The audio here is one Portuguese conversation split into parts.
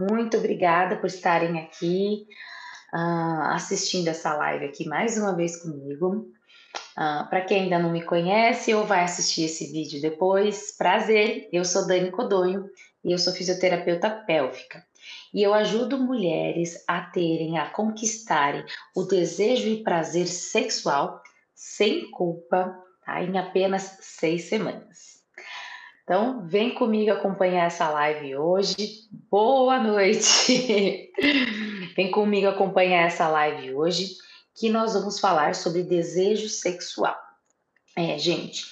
Muito obrigada por estarem aqui uh, assistindo essa live aqui mais uma vez comigo. Uh, Para quem ainda não me conhece ou vai assistir esse vídeo depois, prazer, eu sou Dani Codonho e eu sou fisioterapeuta pélvica. E eu ajudo mulheres a terem, a conquistarem o desejo e prazer sexual sem culpa, tá? em apenas seis semanas. Então, vem comigo acompanhar essa live hoje. Boa noite! vem comigo acompanhar essa live hoje, que nós vamos falar sobre desejo sexual. É, gente,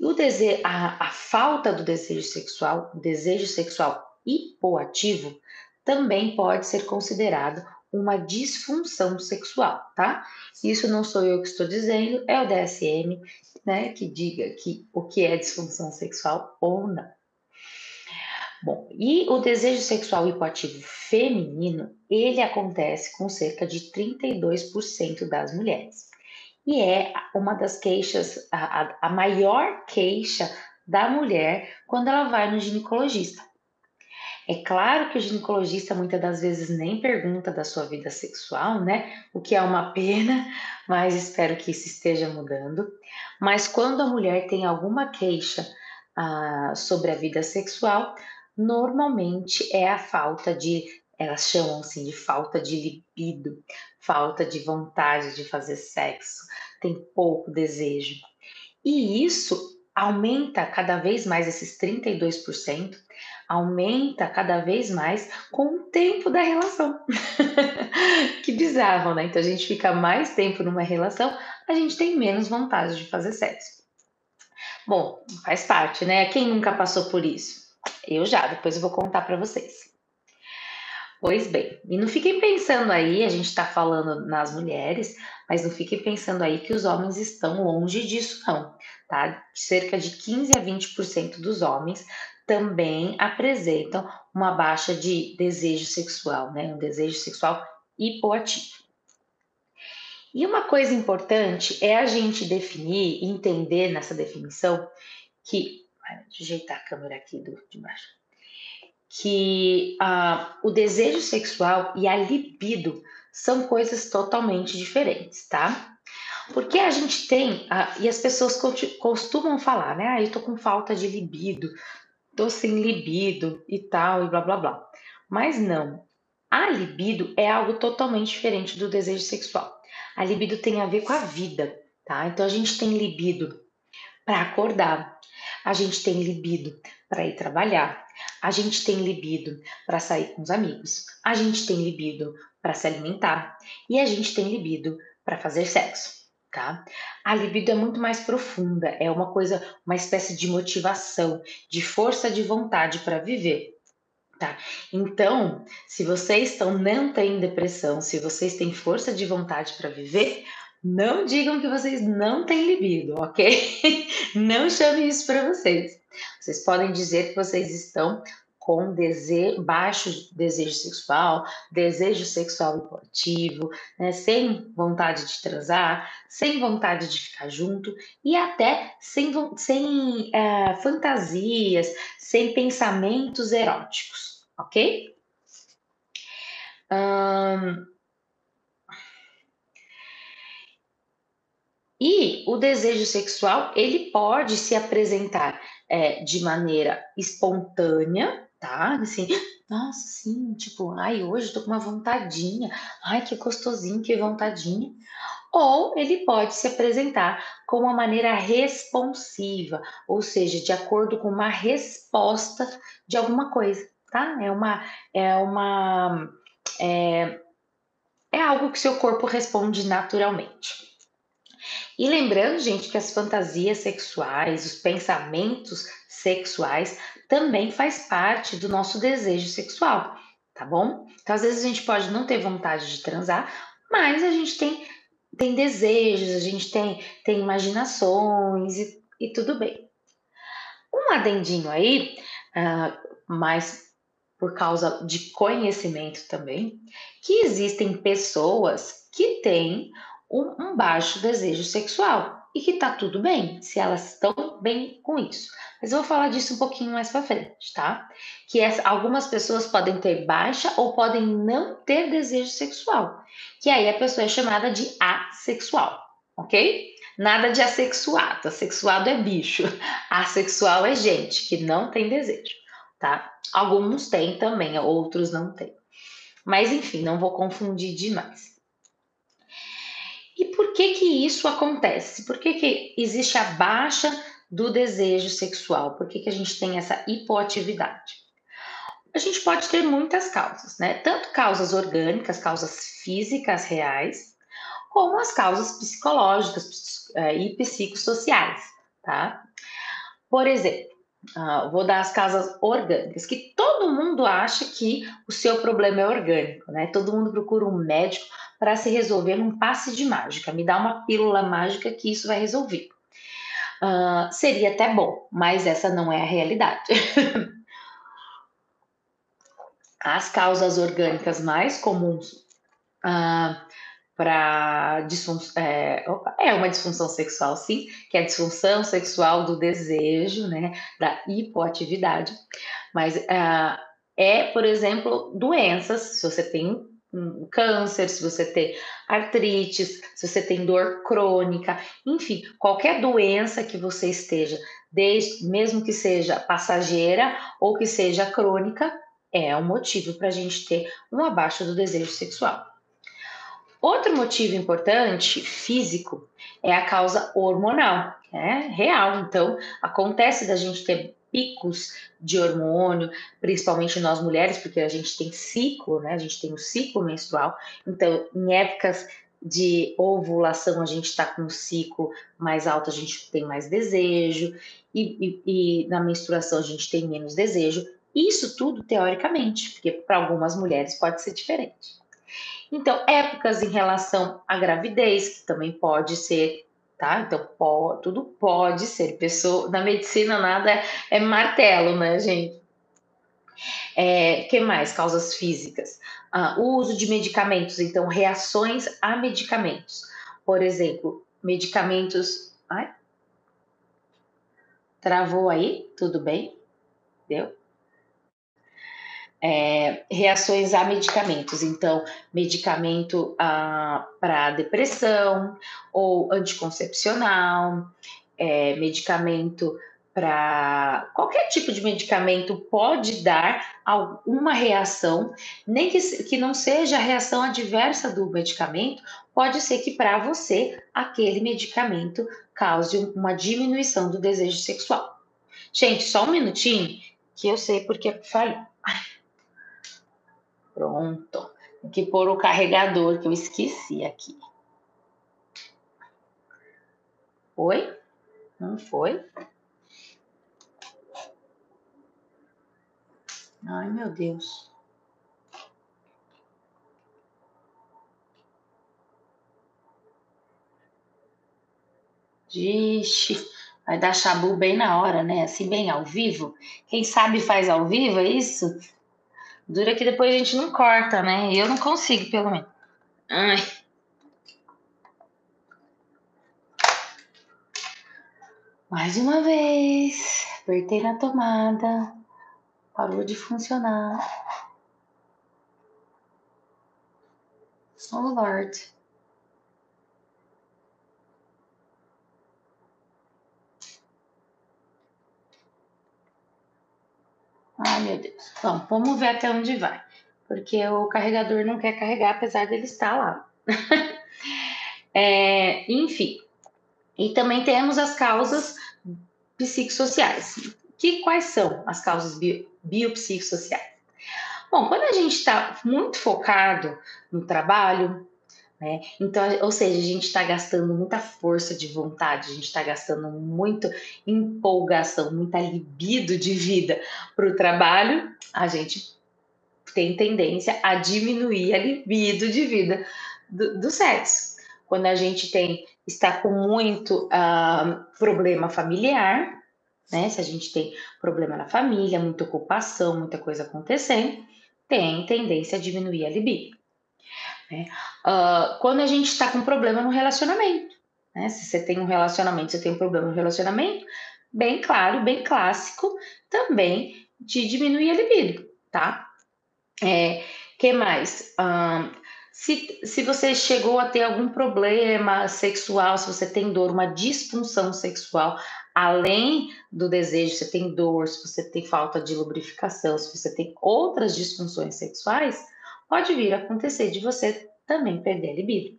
o desejo, a, a falta do desejo sexual, o desejo sexual hipoativo, também pode ser considerado uma disfunção sexual, tá? Isso não sou eu que estou dizendo, é o DSM, né, que diga que o que é disfunção sexual ou não. Bom, e o desejo sexual hipoativo feminino, ele acontece com cerca de 32% das mulheres. E é uma das queixas, a, a maior queixa da mulher quando ela vai no ginecologista. É claro que o ginecologista muitas das vezes nem pergunta da sua vida sexual, né? O que é uma pena, mas espero que isso esteja mudando. Mas quando a mulher tem alguma queixa ah, sobre a vida sexual, normalmente é a falta de, elas chamam assim de falta de libido, falta de vontade de fazer sexo, tem pouco desejo. E isso aumenta cada vez mais esses 32%, aumenta cada vez mais com o tempo da relação. que bizarro, né? Então a gente fica mais tempo numa relação, a gente tem menos vontade de fazer sexo. Bom, faz parte, né? Quem nunca passou por isso? Eu já, depois eu vou contar para vocês. Pois bem, e não fiquem pensando aí, a gente está falando nas mulheres, mas não fiquem pensando aí que os homens estão longe disso, não, tá? Cerca de 15 a 20% dos homens também apresentam uma baixa de desejo sexual, né? Um desejo sexual hipoativo. E uma coisa importante é a gente definir, entender nessa definição que. Deixa eu ajeitar a câmera aqui do, de baixo. Que uh, o desejo sexual e a libido são coisas totalmente diferentes, tá? Porque a gente tem, uh, e as pessoas costumam falar, né? Ah, eu tô com falta de libido, tô sem libido e tal, e blá blá blá. Mas não. A libido é algo totalmente diferente do desejo sexual. A libido tem a ver com a vida, tá? Então a gente tem libido para acordar, a gente tem libido para ir trabalhar, a gente tem libido para sair com os amigos, a gente tem libido para se alimentar e a gente tem libido para fazer sexo tá? A libido é muito mais profunda, é uma coisa, uma espécie de motivação, de força de vontade para viver. Tá? Então, se vocês estão não têm depressão, se vocês têm força de vontade para viver, não digam que vocês não têm libido, ok? não chame isso para vocês. Vocês podem dizer que vocês estão com desejo, baixo desejo sexual, desejo sexual hipoativo, né, sem vontade de transar, sem vontade de ficar junto e até sem, sem é, fantasias, sem pensamentos eróticos, ok? E o desejo sexual ele pode se apresentar é, de maneira espontânea, tá? Assim, nossa, sim, tipo, ai, hoje tô com uma vontadinha, ai, que gostosinho, que vontadinha. Ou ele pode se apresentar com uma maneira responsiva, ou seja, de acordo com uma resposta de alguma coisa, tá? É uma, é uma, é, é algo que seu corpo responde naturalmente. E lembrando, gente, que as fantasias sexuais, os pensamentos sexuais também faz parte do nosso desejo sexual, tá bom? Então, às vezes a gente pode não ter vontade de transar, mas a gente tem, tem desejos, a gente tem, tem imaginações e, e tudo bem. Um adendinho aí, uh, mas por causa de conhecimento também, que existem pessoas que têm um, um baixo desejo sexual e que tá tudo bem se elas estão bem com isso. Mas eu vou falar disso um pouquinho mais para frente, tá? Que é, algumas pessoas podem ter baixa ou podem não ter desejo sexual, que aí a pessoa é chamada de assexual, ok? Nada de assexuado. Assexuado é bicho. Assexual é gente que não tem desejo, tá? Alguns têm também, outros não têm. Mas enfim, não vou confundir demais. E por que que isso acontece? Por que que existe a baixa do desejo sexual? Por que que a gente tem essa hipoatividade? A gente pode ter muitas causas, né? Tanto causas orgânicas, causas físicas reais, como as causas psicológicas uh, e psicossociais, tá? Por exemplo, uh, vou dar as causas orgânicas, que todo mundo acha que o seu problema é orgânico, né? Todo mundo procura um médico para se resolver num passe de mágica. Me dá uma pílula mágica que isso vai resolver. Uh, seria até bom, mas essa não é a realidade. As causas orgânicas mais comuns uh, para disfunção é, é, uma disfunção sexual, sim, que é a disfunção sexual do desejo, né, da hipoatividade, mas uh, é, por exemplo, doenças, se você tem câncer, se você tem artrite, se você tem dor crônica, enfim, qualquer doença que você esteja, desde, mesmo que seja passageira ou que seja crônica, é um motivo para a gente ter um abaixo do desejo sexual. Outro motivo importante, físico, é a causa hormonal, é real. Então, acontece da gente ter picos de hormônio, principalmente nós mulheres, porque a gente tem ciclo, né? A gente tem o ciclo menstrual. Então, em épocas de ovulação, a gente está com um ciclo mais alto, a gente tem mais desejo, e, e, e na menstruação a gente tem menos desejo. Isso tudo teoricamente, porque para algumas mulheres pode ser diferente. Então, épocas em relação à gravidez, que também pode ser tá? Então, pode, tudo pode ser. Pessoa, na medicina, nada é, é martelo, né, gente? É, que mais? Causas físicas. Ah, o uso de medicamentos, então, reações a medicamentos. Por exemplo, medicamentos. Ai, travou aí? Tudo bem? Deu? É, reações a medicamentos. Então, medicamento ah, para depressão ou anticoncepcional, é, medicamento para qualquer tipo de medicamento pode dar alguma reação, nem que, que não seja a reação adversa do medicamento, pode ser que para você aquele medicamento cause uma diminuição do desejo sexual. Gente, só um minutinho que eu sei porque falei. Pronto. Tem que pôr o carregador que eu esqueci aqui. Foi? Não foi? Ai, meu Deus. Vixe, vai dar chabu bem na hora, né? Assim, bem ao vivo. Quem sabe faz ao vivo, é isso? Dura que depois a gente não corta, né? Eu não consigo, pelo menos. Ai. Mais uma vez. Apertei na tomada. Parou de funcionar. Oh, Lord. Ai, meu Deus. Bom, vamos ver até onde vai. Porque o carregador não quer carregar, apesar dele estar lá. é, enfim. E também temos as causas psicossociais. Que, quais são as causas bio, biopsicossociais? Bom, quando a gente está muito focado no trabalho, né? Então, ou seja, a gente está gastando muita força de vontade, a gente está gastando muito empolgação, muita libido de vida para o trabalho, a gente tem tendência a diminuir a libido de vida do, do sexo. Quando a gente tem está com muito uh, problema familiar, né? Se a gente tem problema na família, muita ocupação, muita coisa acontecendo, tem tendência a diminuir a libido. Né? Uh, quando a gente está com problema no relacionamento, né? Se você tem um relacionamento, você tem um problema no relacionamento, bem claro, bem clássico, também de diminuir a libido, tá? É, que mais? Um, se, se você chegou a ter algum problema sexual, se você tem dor, uma disfunção sexual, além do desejo, você tem dor, se você tem falta de lubrificação, se você tem outras disfunções sexuais, pode vir a acontecer de você também perder a libido.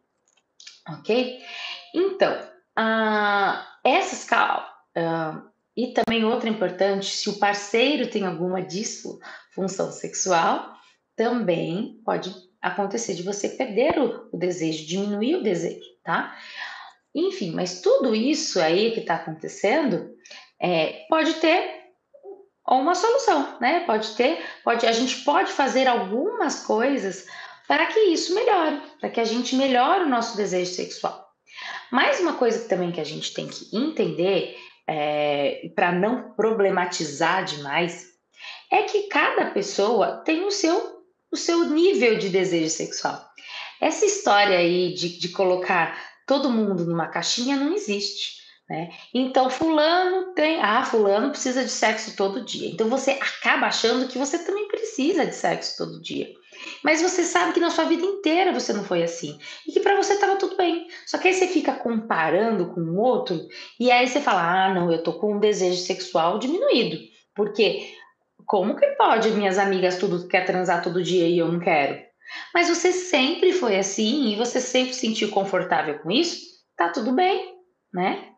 Ok? Então, uh, essas uh, e também outra importante, se o parceiro tem alguma disfunção sexual, também pode acontecer de você perder o, o desejo, diminuir o desejo, tá? Enfim, mas tudo isso aí que está acontecendo é, pode ter uma solução, né? Pode ter, pode, a gente pode fazer algumas coisas para que isso melhore, para que a gente melhore o nosso desejo sexual. Mais uma coisa também que a gente tem que entender, é, para não problematizar demais, é que cada pessoa tem o seu, o seu nível de desejo sexual. Essa história aí de, de colocar todo mundo numa caixinha não existe. Né? Então, fulano tem. Ah, fulano precisa de sexo todo dia. Então, você acaba achando que você também precisa de sexo todo dia. Mas você sabe que na sua vida inteira você não foi assim. E que para você estava tudo bem. Só que aí você fica comparando com o outro. E aí você fala: ah, não, eu tô com um desejo sexual diminuído. Porque como que pode minhas amigas tudo quer transar todo dia e eu não quero? Mas você sempre foi assim e você sempre se sentiu confortável com isso? Tá tudo bem, né?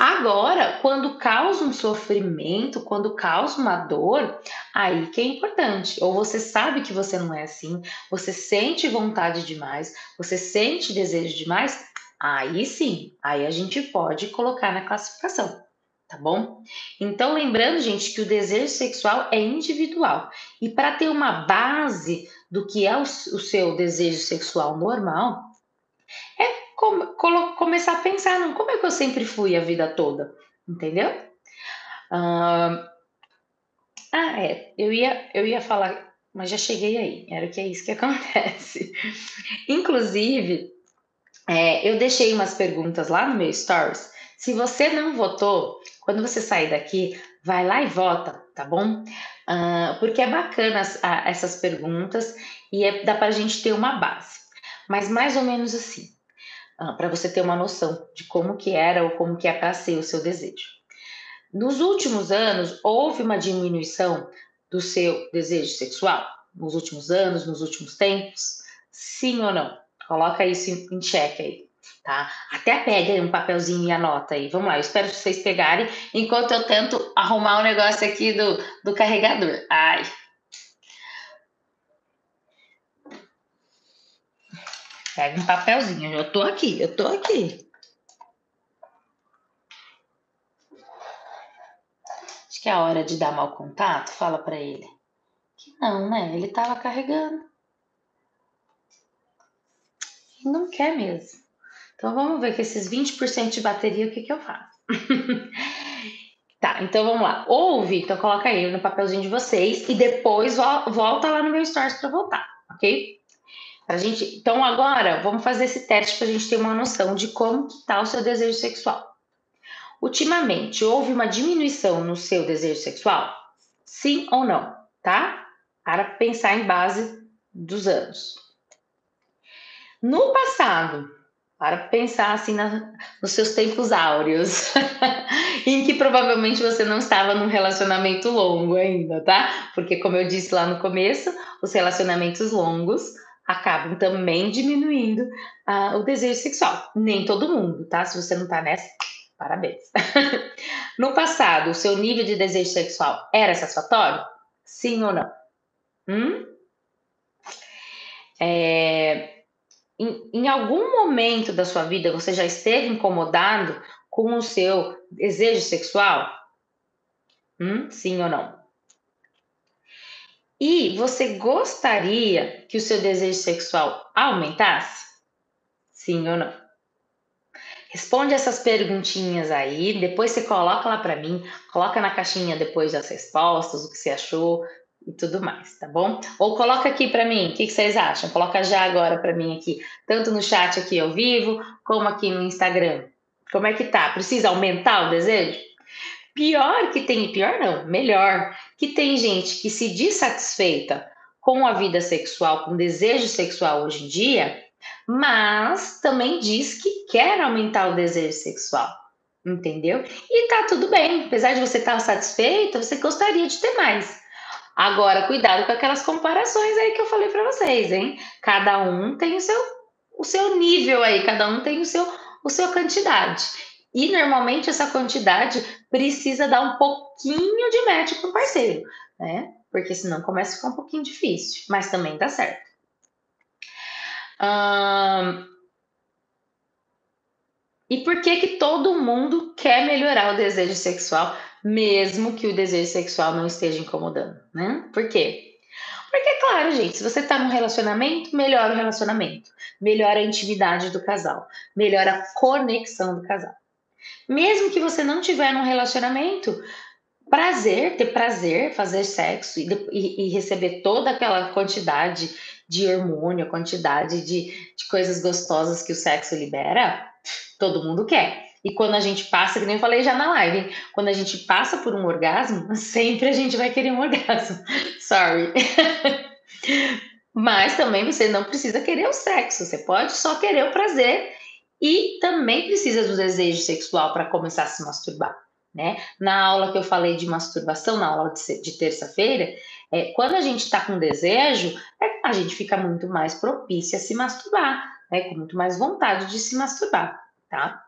Agora, quando causa um sofrimento, quando causa uma dor, aí que é importante. Ou você sabe que você não é assim, você sente vontade demais, você sente desejo demais, aí sim, aí a gente pode colocar na classificação, tá bom? Então, lembrando, gente, que o desejo sexual é individual. E para ter uma base do que é o, seu desejo sexual normal, é começar a pensar, não, como é que eu sempre fui a vida toda, entendeu? Ah, é, eu ia, eu ia falar, mas já cheguei aí, era que é isso que acontece. Inclusive, é, eu deixei umas perguntas lá no meu Stories. Se você não votou, quando você sair daqui, vai lá e vota, tá bom? Uh, porque é bacana as, a, essas perguntas e é, dá para a gente ter uma base. Mas mais ou menos assim ah, para você ter uma noção de como que era ou como que é para ser o seu desejo. Nos últimos anos, houve uma diminuição do seu desejo sexual? Nos últimos anos, nos últimos tempos? Sim ou não? Coloca isso em xeque aí, tá? Até pega um papelzinho e anota aí. Vamos lá, eu espero que vocês pegarem enquanto eu tento arrumar o um negócio aqui do, do carregador. Ai, Pega um papelzinho. Eu tô aqui, eu tô aqui. Acho que é a hora de dar mau contato. Fala para ele. Que não, né? Ele tava carregando. E não quer mesmo. Então vamos ver com esses 20% de bateria o que, que eu faço. tá, então vamos lá. Ouve, então coloca aí no papelzinho de vocês e depois volta lá no meu stories para voltar, ok? Gente, então agora vamos fazer esse teste para a gente ter uma noção de como está o seu desejo sexual. Ultimamente, houve uma diminuição no seu desejo sexual? Sim ou não? Tá? Para pensar em base dos anos. No passado, para pensar assim na, nos seus tempos áureos, em que provavelmente você não estava num relacionamento longo ainda, tá? Porque, como eu disse lá no começo, os relacionamentos longos acabam também diminuindo uh, o desejo sexual. Nem todo mundo, tá? Se você não tá nessa, parabéns. no passado, o seu nível de desejo sexual era satisfatório? Sim ou não? Hum? É, em, em algum momento da sua vida você já esteve incomodado com o seu desejo sexual? Hum? Sim ou não? E você gostaria que o seu desejo sexual aumentasse? Sim ou não? Responde essas perguntinhas aí, depois você coloca lá para mim, coloca na caixinha depois das respostas, o que você achou e tudo mais, tá bom? Ou coloca aqui para mim, o que, vocês acham? Coloca já agora para mim aqui, tanto no chat aqui ao vivo, como aqui no Instagram. Como é que tá? Precisa aumentar o desejo? Pior que tem, pior não, melhor, que tem gente que se diz satisfeita com a vida sexual, com desejo sexual hoje em dia, mas também diz que quer aumentar o desejo sexual, entendeu? E tá tudo bem, apesar de você estar satisfeita, você gostaria de ter mais. Agora, cuidado com aquelas comparações aí que eu falei para vocês, hein? Cada um tem o seu, o seu nível aí, cada um tem o seu, o sua quantidade. E normalmente essa quantidade precisa dar um pouquinho de match com o parceiro, né? Porque senão começa a ficar um pouquinho difícil, mas também dá certo. E por que que todo mundo quer melhorar o desejo sexual, mesmo que o desejo sexual não esteja incomodando, né? Por quê? Porque, claro, gente, se você está num relacionamento, melhora o relacionamento, melhora a intimidade do casal, melhora a conexão do casal. Mesmo que você não tiver num relacionamento, prazer, ter prazer, fazer sexo e, e, e receber toda aquela quantidade de hormônio, quantidade de, de coisas gostosas que o sexo libera, todo mundo quer. E quando a gente passa, que nem eu falei já na live, hein? quando a gente passa por um orgasmo, sempre a gente vai querer um orgasmo. Sorry. Mas também você não precisa querer o sexo, você pode só querer o prazer e também precisa do desejo sexual para começar a se masturbar. Né? Na aula que eu falei de masturbação, na aula de, terça-feira, é, quando a gente está com desejo, é, a gente fica muito mais propícia a se masturbar, né? com muito mais vontade de se masturbar, tá?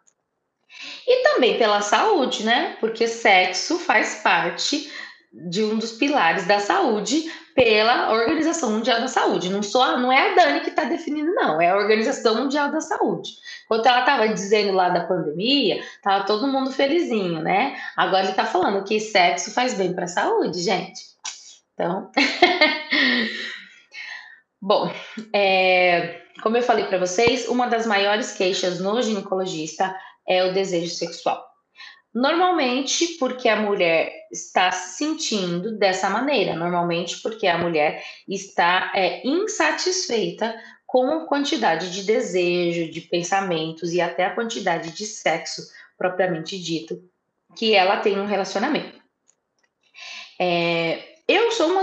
E também pela saúde, né? Porque sexo faz parte de um dos pilares da saúde pela Organização Mundial da Saúde. Não, sou, não é a Dani que está definindo, não, é a Organização Mundial da Saúde. Quando ela estava dizendo lá da pandemia, estava todo mundo felizinho, né? Agora ele está falando que sexo faz bem para a saúde, gente. Então. Bom, é, como eu falei para vocês, uma das maiores queixas no ginecologista é o desejo sexual. Normalmente porque a mulher está se sentindo dessa maneira, normalmente porque a mulher está é, insatisfeita com a quantidade de desejo, de pensamentos e até a quantidade de sexo propriamente dito que ela tem um relacionamento.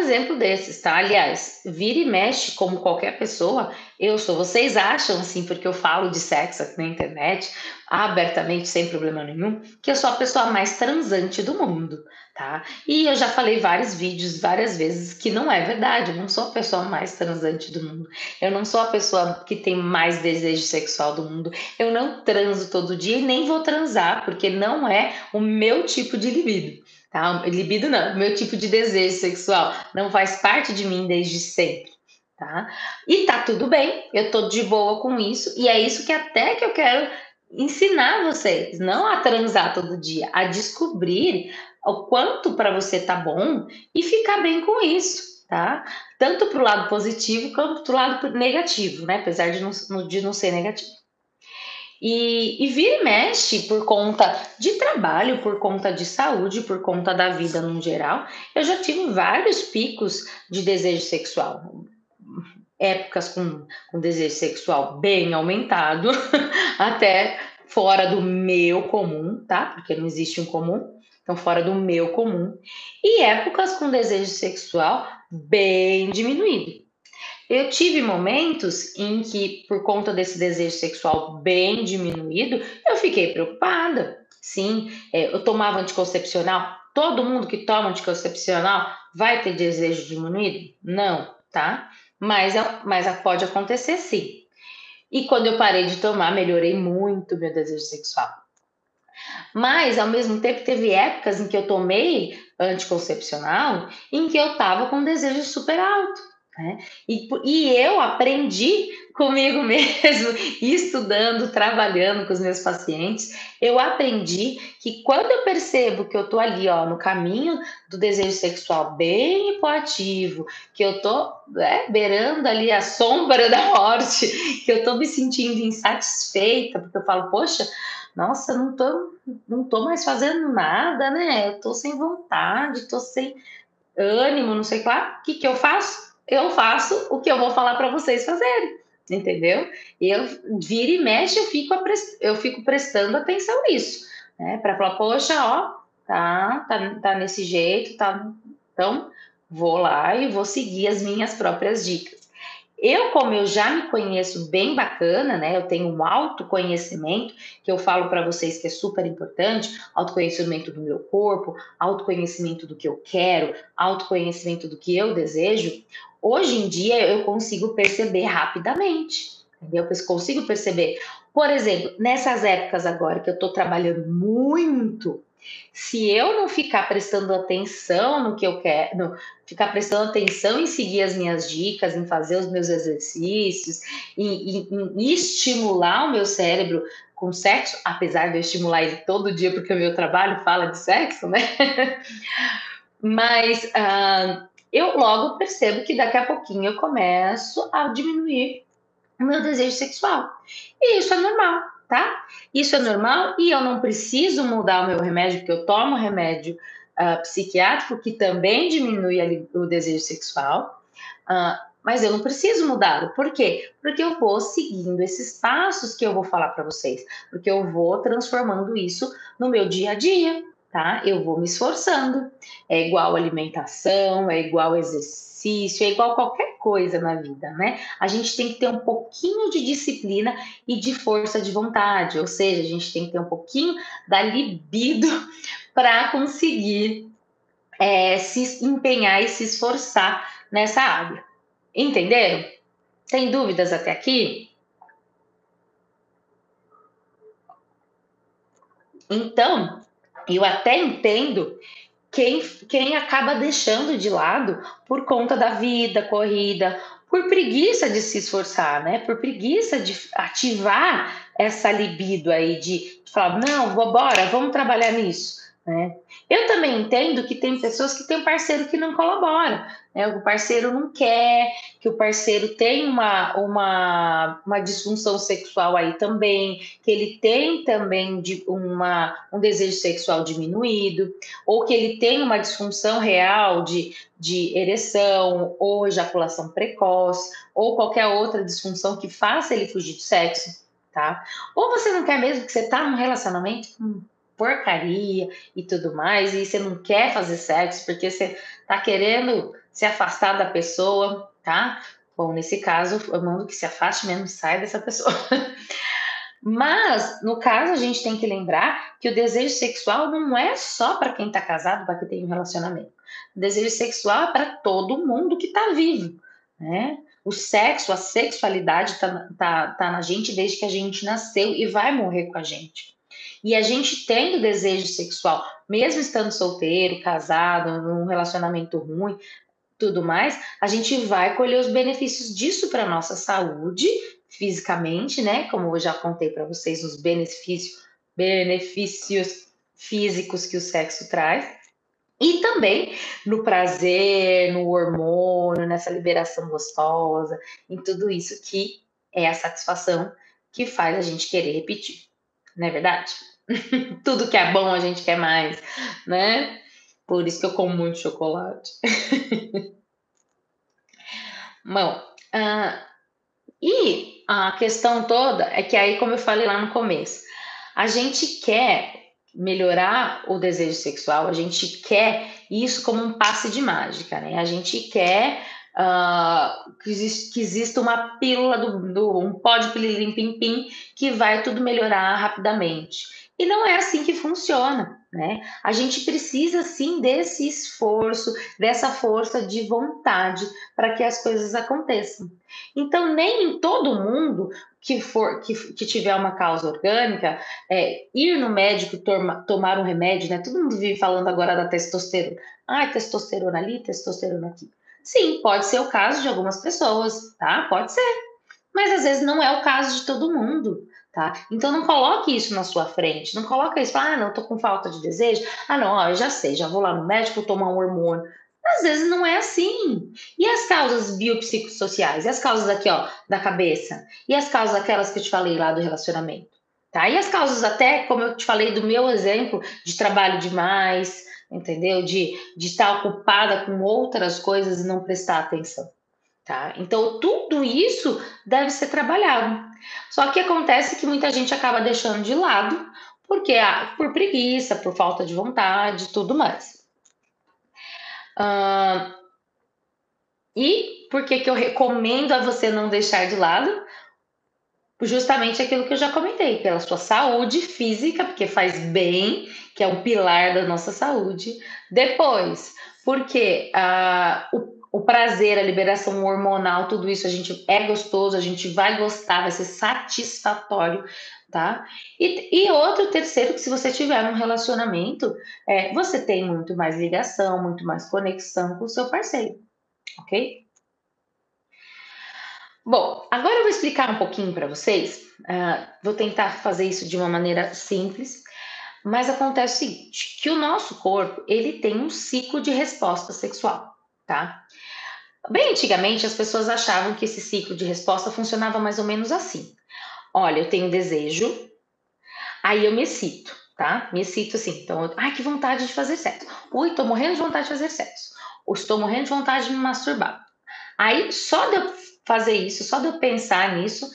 Exemplo desses, tá? Aliás, vira e mexe como qualquer pessoa, eu sou. Vocês acham, assim, porque eu falo de sexo aqui na internet, abertamente, sem problema nenhum, que eu sou a pessoa mais transante do mundo, tá? E eu já falei vários vídeos, várias vezes, que não é verdade. Eu não sou a pessoa mais transante do mundo. Eu não sou a pessoa que tem mais desejo sexual do mundo. Eu não transo todo dia e nem vou transar, porque não é o meu tipo de libido. Tá? Libido não, meu tipo de desejo sexual não faz parte de mim desde sempre. Tá? E tá tudo bem, eu tô de boa com isso, e é isso que até que eu quero ensinar vocês, não a transar todo dia, a descobrir o quanto para você tá bom e ficar bem com isso, tá? Tanto para o lado positivo quanto para o lado negativo, né? Apesar de não, de não ser negativo. E, e vira e mexe por conta de trabalho, por conta de saúde, por conta da vida no geral. Eu já tive vários picos de desejo sexual. Épocas com, com desejo sexual bem aumentado, até fora do meu comum, tá? Porque não existe um comum, então fora do meu comum. E épocas com desejo sexual bem diminuído. Eu tive momentos em que, por conta desse desejo sexual bem diminuído, eu fiquei preocupada. Sim, é, eu tomava anticoncepcional. Todo mundo que toma anticoncepcional vai ter desejo diminuído? Não, tá? Mas, é, mas pode acontecer sim. E quando eu parei de tomar, melhorei muito meu desejo sexual. Mas, ao mesmo tempo, teve épocas em que eu tomei anticoncepcional em que eu tava com desejo super alto. Né? E, e eu aprendi comigo mesmo, estudando, trabalhando com os meus pacientes, eu aprendi que quando eu percebo que eu tô ali, ó, no caminho do desejo sexual bem hipoativo, que eu tô né, beirando ali a sombra da morte, que eu tô me sentindo insatisfeita, porque eu falo, poxa, nossa, não tô, não tô mais fazendo nada, né? Eu tô sem vontade, tô sem ânimo, não sei lá. O que que eu faço? Eu faço o que eu vou falar para vocês fazerem, entendeu? Eu vira e mexe, eu fico, eu fico prestando atenção nisso, né? Para falar, poxa, ó, tá, tá, tá nesse jeito, tá. Então, vou lá e vou seguir as minhas próprias dicas. Eu, como eu já me conheço bem bacana, né? Eu tenho um autoconhecimento que eu falo para vocês que é super importante, autoconhecimento do meu corpo, autoconhecimento do que eu quero, autoconhecimento do que eu desejo. Hoje em dia eu consigo perceber rapidamente, entendeu? Eu consigo perceber. Por exemplo, nessas épocas agora que eu estou trabalhando muito se eu não ficar prestando atenção no que eu quero, no, ficar prestando atenção em seguir as minhas dicas, em fazer os meus exercícios, em, em, em estimular o meu cérebro com sexo, apesar de eu estimular ele todo dia, porque o meu trabalho fala de sexo, né? Mas uh, eu logo percebo que daqui a pouquinho eu começo a diminuir o meu desejo sexual. E isso é normal tá? Isso é normal e eu não preciso mudar o meu remédio, porque eu tomo remédio uh, psiquiátrico que também diminui o desejo sexual, uh, mas eu não preciso mudar. Por quê? Porque eu vou seguindo esses passos que eu vou falar para vocês, porque eu vou transformando isso no meu dia a dia, tá? Eu vou me esforçando. É igual alimentação, é igual exercício é igual qualquer coisa na vida, né? A gente tem que ter um pouquinho de disciplina e de força de vontade, ou seja, a gente tem que ter um pouquinho da libido para conseguir é, se empenhar e se esforçar nessa área. Entenderam? Tem dúvidas até aqui? Então, eu até entendo quem, quem acaba deixando de lado por conta da vida corrida, por preguiça de se esforçar, né? Por preguiça de ativar essa libido aí de falar, não, vou embora, vamos trabalhar nisso, né? Eu também entendo que tem pessoas que têm parceiro que não colabora, né? O parceiro não quer, que o parceiro tem uma, uma, uma disfunção sexual aí também, que ele tem também de uma, um desejo sexual diminuído, ou que ele tem uma disfunção real de, de ereção, ou ejaculação precoce, ou qualquer outra disfunção que faça ele fugir do sexo, tá? Ou você não quer mesmo que você tá num relacionamento com porcaria e tudo mais, e você não quer fazer sexo porque você tá querendo se afastar da pessoa, tá? Bom, nesse caso, eu mando que se afaste mesmo, sai dessa pessoa. Mas, no caso, a gente tem que lembrar que o desejo sexual não é só para quem está casado, para quem tem um relacionamento. O desejo sexual é para todo mundo que está vivo, né? O sexo, a sexualidade está tá, tá na gente desde que a gente nasceu e vai morrer com a gente. E a gente tendo desejo sexual, mesmo estando solteiro, casado, num relacionamento ruim, tudo mais, a gente vai colher os benefícios disso para nossa saúde, fisicamente, né? Como eu já contei para vocês os benefícios, benefícios físicos que o sexo traz. E também no prazer, no hormônio, nessa liberação gostosa, em tudo isso que é a satisfação que faz a gente querer repetir. Não é verdade? Tudo que é bom a gente quer mais, né? Por isso que eu como muito chocolate. bom, uh, e a questão toda é que aí, como eu falei lá no começo, a gente quer melhorar o desejo sexual, a gente quer isso como um passe de mágica, né? A gente quer uh, que, que exista uma pílula do, do um pó de pililim pim pim que vai tudo melhorar rapidamente. E não é assim que funciona, né? A gente precisa sim desse esforço, dessa força de vontade para que as coisas aconteçam. Então, nem em todo mundo que for que, que tiver uma causa orgânica, é, ir no médico toma, tomar um remédio, né? Todo mundo vive falando agora da testosterona. Ah, testosterona ali, testosterona aqui. Sim, pode ser o caso de algumas pessoas, tá? Pode ser. Mas às vezes não é o caso de todo mundo tá? Então não coloque isso na sua frente, não coloque isso, ah, não, tô com falta de desejo, ah, não, ó, eu já sei, já vou lá no médico tomar um hormônio. Às vezes não é assim. E as causas biopsicossociais? E as causas aqui, ó, da cabeça? E as causas aquelas que eu te falei lá do relacionamento? Tá? E as causas até, como eu te falei do meu exemplo, de trabalho demais, entendeu? De, de estar ocupada com outras coisas e não prestar atenção. Tá? Então, tudo isso deve ser trabalhado. Só que acontece que muita gente acaba deixando de lado Porque ah, por preguiça, por falta de vontade, tudo mais. Uh, e por que, que eu recomendo a você não deixar de lado? Justamente aquilo que eu já comentei, pela sua saúde física, porque faz bem, que é um pilar da nossa saúde. Depois, porque uh, o, o prazer, a liberação hormonal, tudo isso a gente é gostoso, a gente vai gostar, vai ser satisfatório, tá? E, e outro, terceiro, que se você tiver um relacionamento, é, você tem muito mais ligação, muito mais conexão com o seu parceiro, ok? Bom, agora eu vou explicar um pouquinho para vocês. Uh, vou tentar fazer isso de uma maneira simples, mas acontece o seguinte: que o nosso corpo ele tem um ciclo de resposta sexual, tá? Bem antigamente as pessoas achavam que esse ciclo de resposta funcionava mais ou menos assim. Olha, eu tenho desejo, aí eu me excito, tá? Me excito assim. Então, eu, ai, que vontade de fazer sexo. Ui, tô morrendo de vontade de fazer sexo. Ou estou morrendo de vontade de me masturbar. Aí, só de eu fazer isso, só de eu pensar nisso,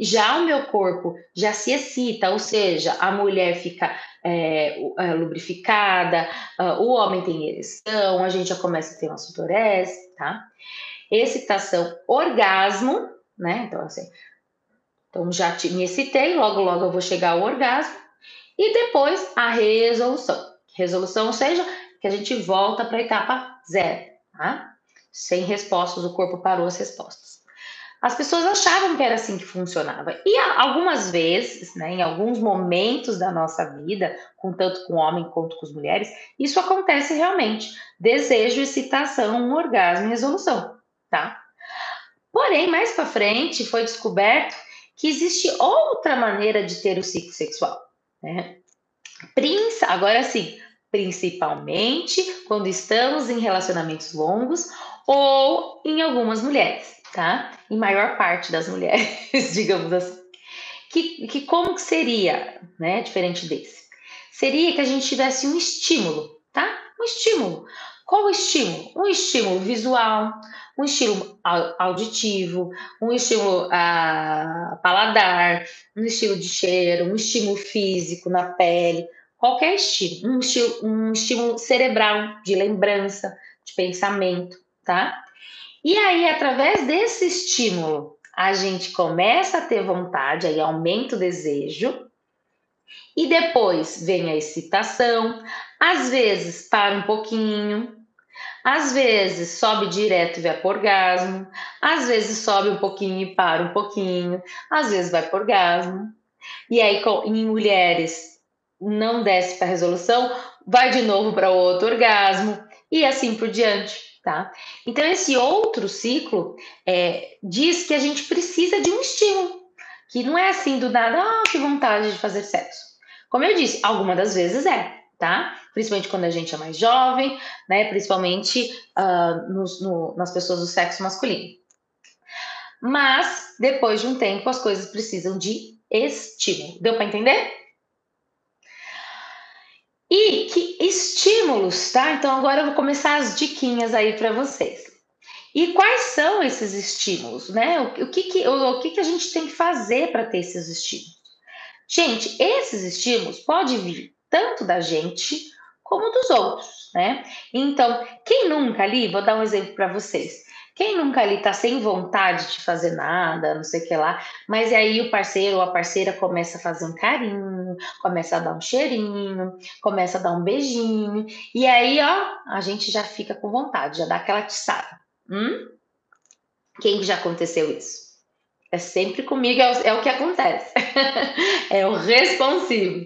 já o meu corpo já se excita, ou seja, a mulher fica é, é, lubrificada, uh, o homem tem ereção, a gente já começa a ter uma sutorese, tá? Excitação, orgasmo, né? Então, assim, então já te, me excitei, logo, logo eu vou chegar ao orgasmo, e depois a resolução. Resolução, ou seja, que a gente volta para a etapa zero, tá? Sem respostas, o corpo parou as respostas. As pessoas achavam que era assim que funcionava. E algumas vezes, né, em alguns momentos da nossa vida, com tanto com homem quanto com as mulheres, isso acontece realmente. Desejo, excitação, orgasmo e resolução, tá? Porém, mais para frente foi descoberto que existe outra maneira de ter o ciclo sexual, né? Agora sim, principalmente quando estamos em relacionamentos longos ou em algumas mulheres tá? Em maior parte das mulheres, digamos assim. Que, que como que seria, né, diferente desse? Seria que a gente tivesse um estímulo, tá? Um estímulo. Qual o estímulo? Um estímulo visual, um estímulo auditivo, um estímulo a paladar, um estímulo de cheiro, um estímulo físico na pele, qualquer estímulo, um estímulo, um estímulo cerebral de lembrança, de pensamento, tá? E aí, através desse estímulo, a gente começa a ter vontade, aí aumenta o desejo, e depois vem a excitação, às vezes para um pouquinho, às vezes sobe direto e vai para orgasmo, às vezes sobe um pouquinho e para um pouquinho, às vezes vai para orgasmo. E aí, em mulheres, não desce para resolução, vai de novo para outro orgasmo, e assim por diante tá? Então, esse outro ciclo é, diz que a gente precisa de um estímulo, que não é assim do nada, ah, que vontade de fazer sexo. Como eu disse, algumas das vezes é, tá? Principalmente quando a gente é mais jovem, né? Principalmente uh, nos, no, nas pessoas do sexo masculino. Mas, depois de um tempo, as coisas precisam de estímulo. Deu para entender? E que estímulos, tá? Então agora eu vou começar as diquinhas aí para vocês. E quais são esses estímulos, né? O, o que, que, o, o, que, que a gente tem que fazer para ter esses estímulos? Gente, esses estímulos podem vir tanto da gente como dos outros, né? Então, quem nunca ali, vou dar um exemplo para vocês. Quem nunca ali tá sem vontade de fazer nada, não sei o que lá, mas aí o parceiro ou a parceira começa a fazer um carinho, começa a dar um cheirinho, começa a dar um beijinho, e aí, ó, a gente já fica com vontade, já dá aquela tiçada. Hum? Quem já aconteceu isso? É sempre comigo, é o, é o que acontece. é o responsivo.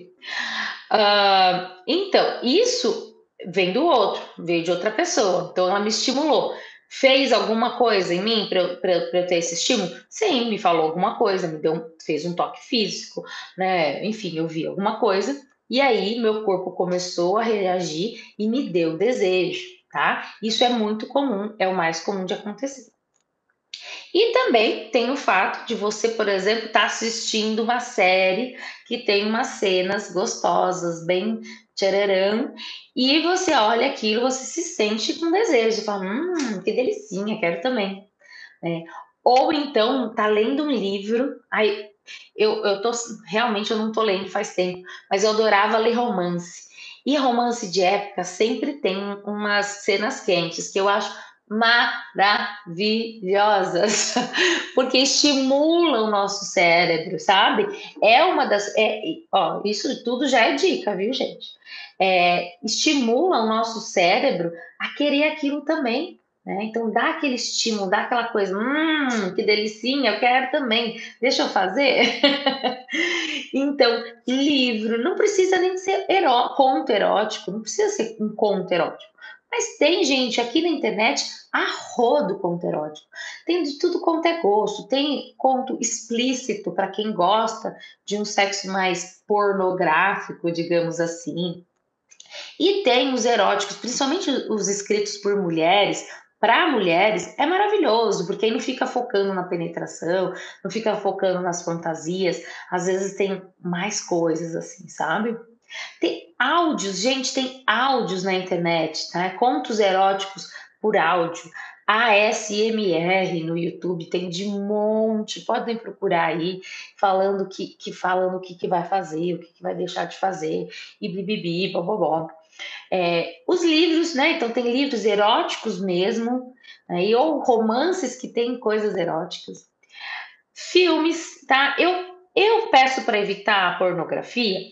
Uh, então, isso vem do outro, veio de outra pessoa. Então, ela me estimulou fez alguma coisa em mim para eu, ter esse estímulo? Sim, me falou alguma coisa, me deu, fez um toque físico, né? Enfim, eu vi alguma coisa e aí meu corpo começou a reagir e me deu desejo, tá? Isso é muito comum, é o mais comum de acontecer. E também tem o fato de você, por exemplo, estar tá assistindo uma série que tem umas cenas gostosas, bem tchararã, e você olha aquilo, você se sente com desejo, fala, hum, que delicinha, quero também. É. Ou então, tá lendo um livro, aí Eu, eu tô realmente eu não tô lendo faz tempo, mas eu adorava ler romance. E romance de época sempre tem umas cenas quentes que eu acho maravilhosas, porque estimulam o nosso cérebro, sabe? É uma das. É, ó, isso tudo já é dica, viu, gente? É, estimula o nosso cérebro a querer aquilo também. Né? Então dá aquele estímulo, dá aquela coisa, hum, que delicinha, eu quero também, deixa eu fazer. então, livro, não precisa nem ser eró conto erótico, não precisa ser um conto erótico. Mas tem gente aqui na internet a rodo conto erótico. Tem de tudo quanto é gosto. Tem conto explícito para quem gosta de um sexo mais pornográfico, digamos assim. E tem os eróticos, principalmente os escritos por mulheres, para mulheres é maravilhoso, porque aí não fica focando na penetração, não fica focando nas fantasias, às vezes tem mais coisas assim, sabe? Tem áudios, gente, tem áudios na internet, tá? Contos eróticos por áudio. ASMR no YouTube tem de monte, podem procurar aí, falando que, que falando o que, que vai fazer, o que, que vai deixar de fazer, e bibibi, bobobó. É, os livros, né? Então tem livros eróticos mesmo, né, ou romances que têm coisas eróticas. Filmes, tá? Eu, eu peço para evitar a pornografia.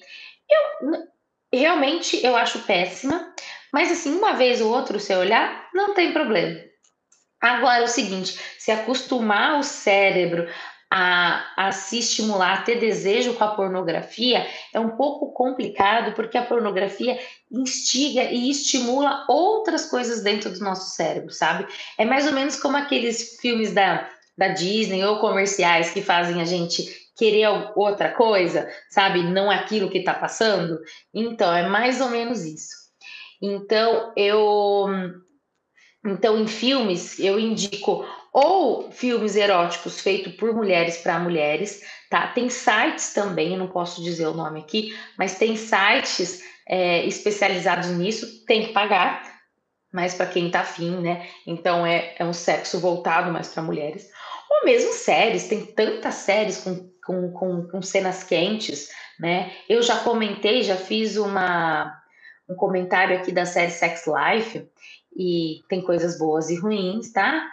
Eu realmente eu acho péssima, mas assim, uma vez ou outra, se olhar, não tem problema. Agora é o seguinte, se acostumar o cérebro a, a se estimular, a ter desejo com a pornografia, é um pouco complicado, porque a pornografia instiga e estimula outras coisas dentro do nosso cérebro, sabe? É mais ou menos como aqueles filmes da, da Disney ou comerciais que fazem a gente querer outra coisa, sabe? Não aquilo que está passando. Então, é mais ou menos isso. Então, eu. Então, em filmes, eu indico ou filmes eróticos feitos por mulheres para mulheres, tá? Tem sites também, não posso dizer o nome aqui, mas tem sites é, especializados nisso, tem que pagar, mas para quem tá afim, né? Então é, é um sexo voltado mais para mulheres. Ou mesmo séries, tem tantas séries com, com, com, com cenas quentes, né? Eu já comentei, já fiz uma, um comentário aqui da série Sex Life, e tem coisas boas e ruins, tá?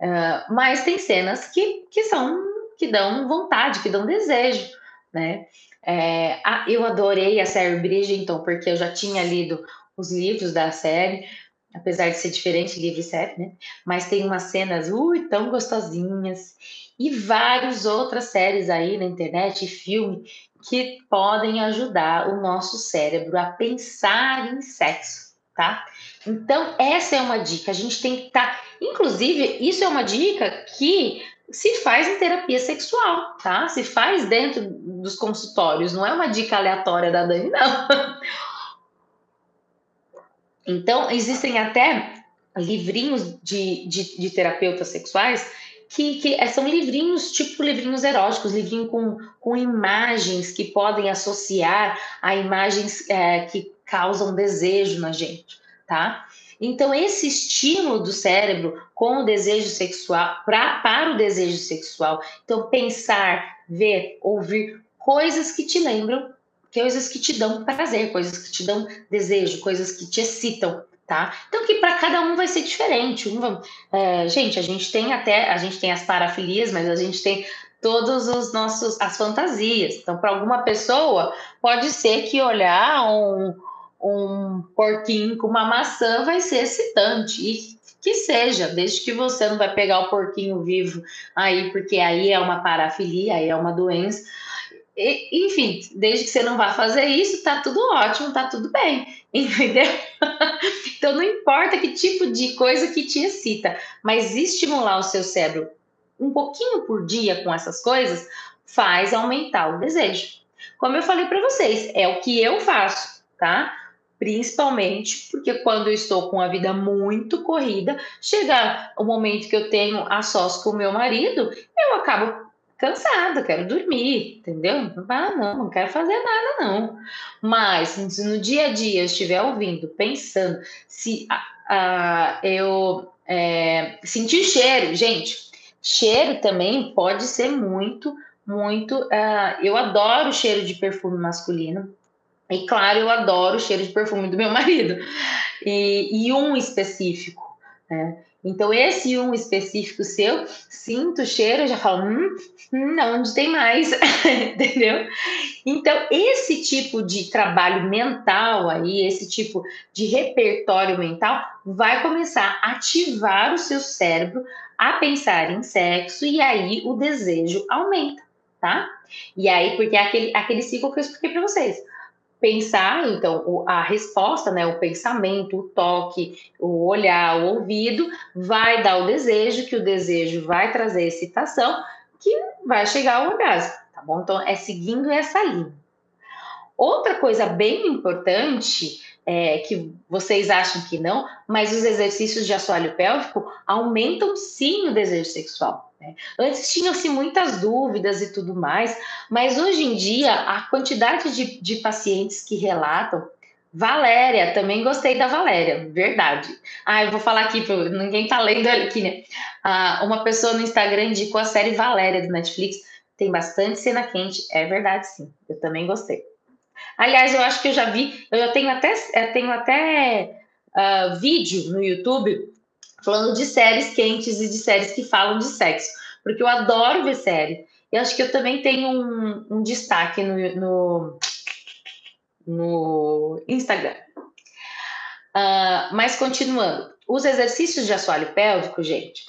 Uh, mas tem cenas que, que são que dão vontade, que dão desejo, né? É, a, eu adorei a série Bridgerton porque eu já tinha lido os livros da série, apesar de ser diferente livro e né? Mas tem umas cenas ui, tão gostosinhas e várias outras séries aí na internet e filme que podem ajudar o nosso cérebro a pensar em sexo, tá? Então, essa é uma dica. A gente tem que estar. Tá... Inclusive, isso é uma dica que se faz em terapia sexual, tá? Se faz dentro dos consultórios. Não é uma dica aleatória da Dani, não. Então, existem até livrinhos de, de, de terapeutas sexuais que, que, são livrinhos, tipo livrinhos eróticos, livrinho com, com imagens que podem associar a imagens é, que causam desejo na gente tá? Então, esse estímulo do cérebro com o desejo sexual, pra, para o desejo sexual, então pensar, ver, ouvir coisas que te lembram, coisas que te dão prazer, coisas que te dão desejo, coisas que te excitam, tá? Então, que para cada um vai ser diferente. Um, é, gente, a gente tem até, a gente tem as parafilias, mas a gente tem todos os nossos, as fantasias. Então, para alguma pessoa, pode ser que olhar um um porquinho com uma maçã vai ser excitante. E que seja, desde que você não vai pegar o porquinho vivo aí, porque aí é uma parafilia, aí é uma doença. E, enfim, desde que você não vá fazer isso, tá tudo ótimo, tá tudo bem, entendeu? então não importa que tipo de coisa que te excita, mas estimular o seu cérebro um pouquinho por dia com essas coisas faz aumentar o desejo. Como eu falei para vocês, é o que eu faço, tá? Principalmente porque quando eu estou com a vida muito corrida, chega o momento que eu tenho a sós com o meu marido, eu acabo cansada, quero dormir, entendeu? Ah, não, não quero fazer nada, não. Mas se no dia a dia eu estiver ouvindo, pensando, se eu é, sentir cheiro, gente, cheiro também pode ser muito muito. Uh, eu adoro o cheiro de perfume masculino. E claro, eu adoro o cheiro de perfume do meu marido. E, e um específico, né? Então, esse um específico seu, sinto o cheiro, já falo, hum, hum onde tem mais, entendeu? Então, esse tipo de trabalho mental aí, esse tipo de repertório mental, vai começar a ativar o seu cérebro a pensar em sexo e aí o desejo aumenta, tá? E aí, porque é aquele, aquele ciclo que eu expliquei para vocês pensar, então, a resposta, né, o pensamento, o toque, o olhar, o ouvido, vai dar o desejo, que o desejo vai trazer excitação, que vai chegar ao orgasmo, tá bom? Então, é seguindo essa linha. Outra coisa bem importante, é, que vocês acham que não, mas os exercícios de assoalho pélvico aumentam sim o desejo sexual. Né? Antes tinham-se muitas dúvidas e tudo mais, mas hoje em dia a quantidade de, de pacientes que relatam Valéria, também gostei da Valéria, verdade. Ah, eu vou falar aqui, ninguém tá lendo aqui, né? Ah, uma pessoa no Instagram indicou a série Valéria do Netflix, tem bastante cena quente, é verdade sim, eu também gostei. Aliás, eu acho que eu já vi, eu tenho até, eu tenho até uh, vídeo no YouTube falando de séries quentes e de séries que falam de sexo, porque eu adoro ver série. E acho que eu também tenho um, um destaque no, no, no Instagram. Uh, mas continuando, os exercícios de assoalho pélvico, gente,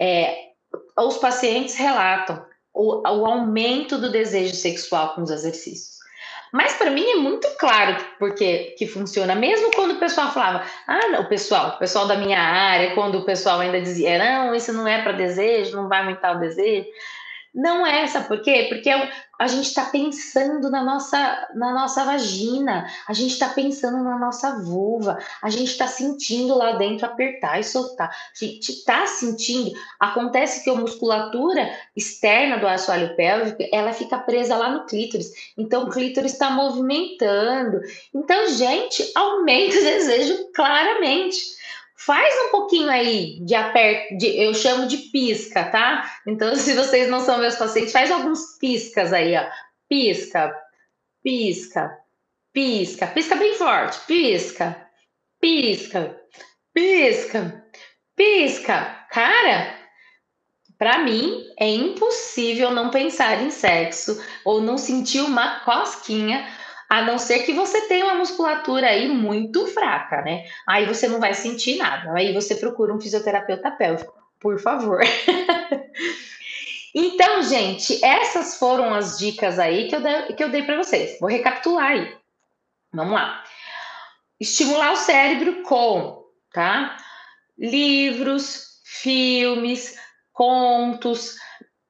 é, os pacientes relatam o, o aumento do desejo sexual com os exercícios. Mas para mim é muito claro porque que funciona, mesmo quando o pessoal falava, ah, não, o pessoal, o pessoal da minha área, quando o pessoal ainda dizia, não, isso não é para desejo, não vai aumentar o desejo. Não é, sabe por quê? Porque é a gente está pensando na nossa, na nossa vagina, a gente está pensando na nossa vulva, a gente está sentindo lá dentro apertar e soltar. A gente está sentindo. Acontece que a musculatura externa do assoalho pélvico ela fica presa lá no clítoris. Então o clítoris está movimentando. Então, gente, aumenta o desejo claramente. Faz um pouquinho aí de aperto, de, eu chamo de pisca, tá? Então, se vocês não são meus pacientes, faz alguns piscas aí, ó. Pisca, pisca, pisca, pisca bem forte, pisca, pisca, pisca, pisca. Cara, para mim é impossível não pensar em sexo ou não sentir uma cosquinha a não ser que você tenha uma musculatura aí muito fraca, né? Aí você não vai sentir nada. Aí você procura um fisioterapeuta pélvico, por favor. então, gente, essas foram as dicas aí que eu, dei, que eu dei para vocês. Vou recapitular aí. Vamos lá. Estimular o cérebro com, tá? Livros, filmes, contos,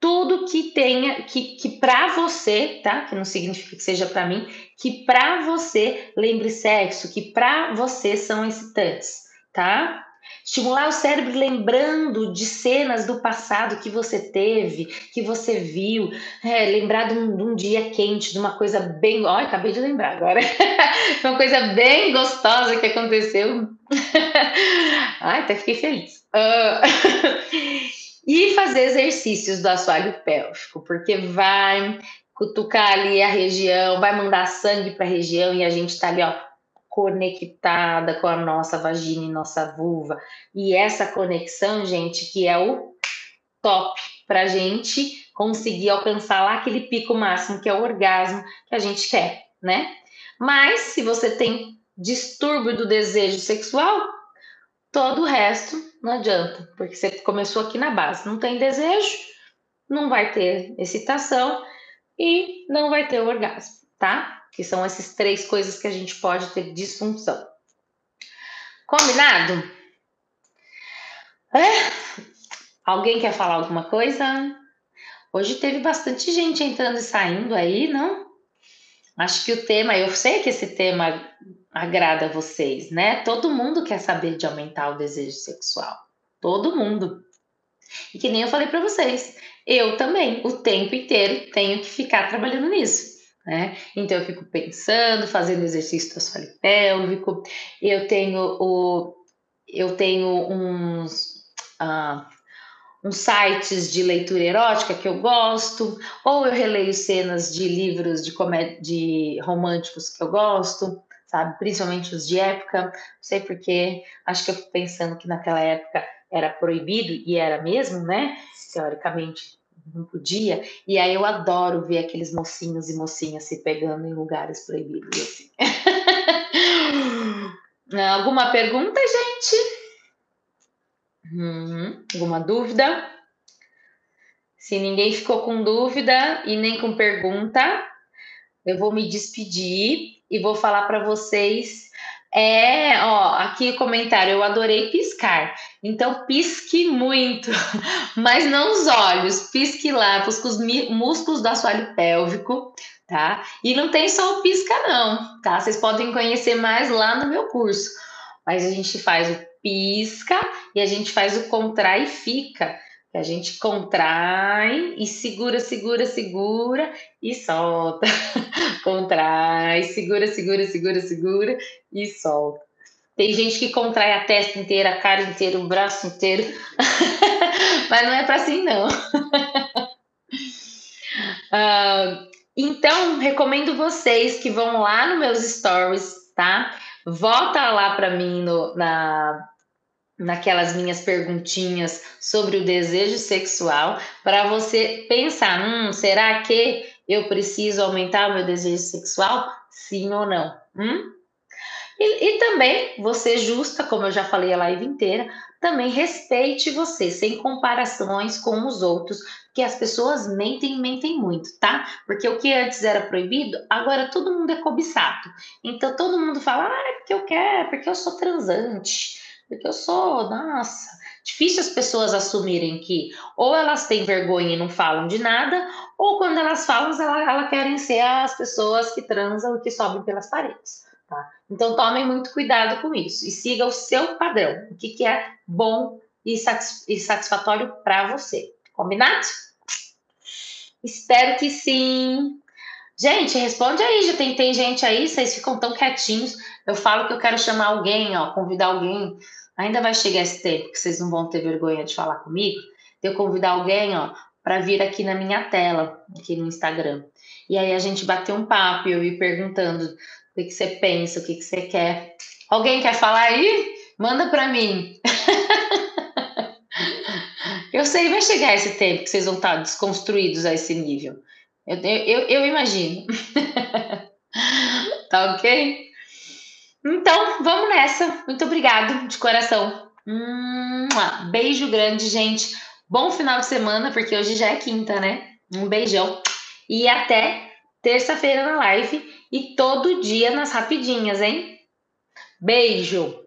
tudo que tenha que, que para você, tá? Que não significa que seja para mim, que para você lembre sexo, que para você são excitantes, tá? Estimular o cérebro lembrando de cenas do passado que você teve, que você viu, é, lembrar de um, de um, dia quente, de uma coisa bem. Olha, acabei de lembrar agora. uma coisa bem gostosa que aconteceu. Ai, até fiquei feliz. Uh... E fazer exercícios do assoalho pélvico, porque vai cutucar ali a região, vai mandar sangue para a região e a gente está ali, ó, conectada com a nossa vagina e nossa vulva. E essa conexão, gente, que é o top para a gente conseguir alcançar lá aquele pico máximo que é o orgasmo que a gente quer, né? Mas se você tem distúrbio do desejo sexual, todo o resto não adianta, porque você começou aqui na base, não tem desejo, não vai ter excitação e não vai ter orgasmo, tá? Que são essas três coisas que a gente pode ter disfunção. Combinado? É? Alguém quer falar alguma coisa? Hoje teve bastante gente entrando e saindo aí, não? Acho que o tema, eu sei que esse tema agrada a vocês, né? Todo mundo quer saber de aumentar o desejo sexual. Todo mundo. E que nem eu falei para vocês, eu também, o tempo inteiro, tenho que ficar trabalhando nisso. Né? Então eu fico pensando, fazendo exercício assoalho pélvico, eu tenho o eu tenho uns ah, uns sites de leitura erótica que eu gosto, ou eu releio cenas de livros de de românticos que eu gosto, sabe? Principalmente os de época. Não sei porquê, acho que eu fico pensando que naquela época era proibido, e era mesmo, né? Teoricamente não podia. E aí eu adoro ver aqueles mocinhos e mocinhas se pegando em lugares proibidos assim. Alguma pergunta, gente? Hum, alguma dúvida? Se ninguém ficou com dúvida e nem com pergunta, eu vou me despedir e vou falar para vocês. É, ó, aqui o comentário, eu adorei piscar. Então pisque muito, mas não os olhos, pisque lá, pisque os músculos do assoalho pélvico, tá? E não tem só o pisca não, tá? Vocês podem conhecer mais lá no meu curso. Mas a gente faz o pisca e a gente faz o contrai e fica. A gente contrai e segura, segura, segura e solta. contrai, segura, segura, segura, segura e solta. Tem gente que contrai a testa inteira, a cara inteira, o braço inteiro. Mas não é para assim, não. uh, então, recomendo vocês que vão lá nos meus stories, tá? Volta lá para mim no, na, naquelas minhas perguntinhas sobre o desejo sexual para você pensar, hum, será que eu preciso aumentar o meu desejo sexual? Sim ou não? Hum? E, e, também você justa, como eu já falei a live inteira, também respeite você, sem comparações com os outros, porque as pessoas mentem, mentem muito, tá? Porque o que antes era proibido, agora todo mundo é cobiçado. Então todo mundo fala, ah, é porque eu quero, porque eu sou transante porque eu sou, nossa, difícil as pessoas assumirem que ou elas têm vergonha e não falam de nada, ou quando elas falam, elas, elas querem ser as pessoas que transam e que sobem pelas paredes. Tá? Então tomem muito cuidado com isso e siga o seu padrão, o que, que é bom e, e satisfatório para você. Combinado? Espero que sim. Gente, responde aí, já tem, tem gente aí, vocês ficam tão quietinhos. Eu falo que eu quero chamar alguém, ó, convidar alguém Ainda vai chegar esse tempo que vocês não vão ter vergonha de falar comigo, de eu convidar alguém, ó, para vir aqui na minha tela, aqui no Instagram. E aí a gente bater um papo e eu ir perguntando o que, que você pensa, o que, que você quer. Alguém quer falar aí? Manda para mim. eu sei, vai chegar esse tempo que vocês vão estar desconstruídos a esse nível. Eu, eu, eu imagino. tá ok? Então, vamos nessa. Muito obrigado de coração. beijo grande, gente. Bom final de semana, porque hoje já é quinta, né? Um beijão. E até terça-feira na live e todo dia nas rapidinhas, hein? Beijo!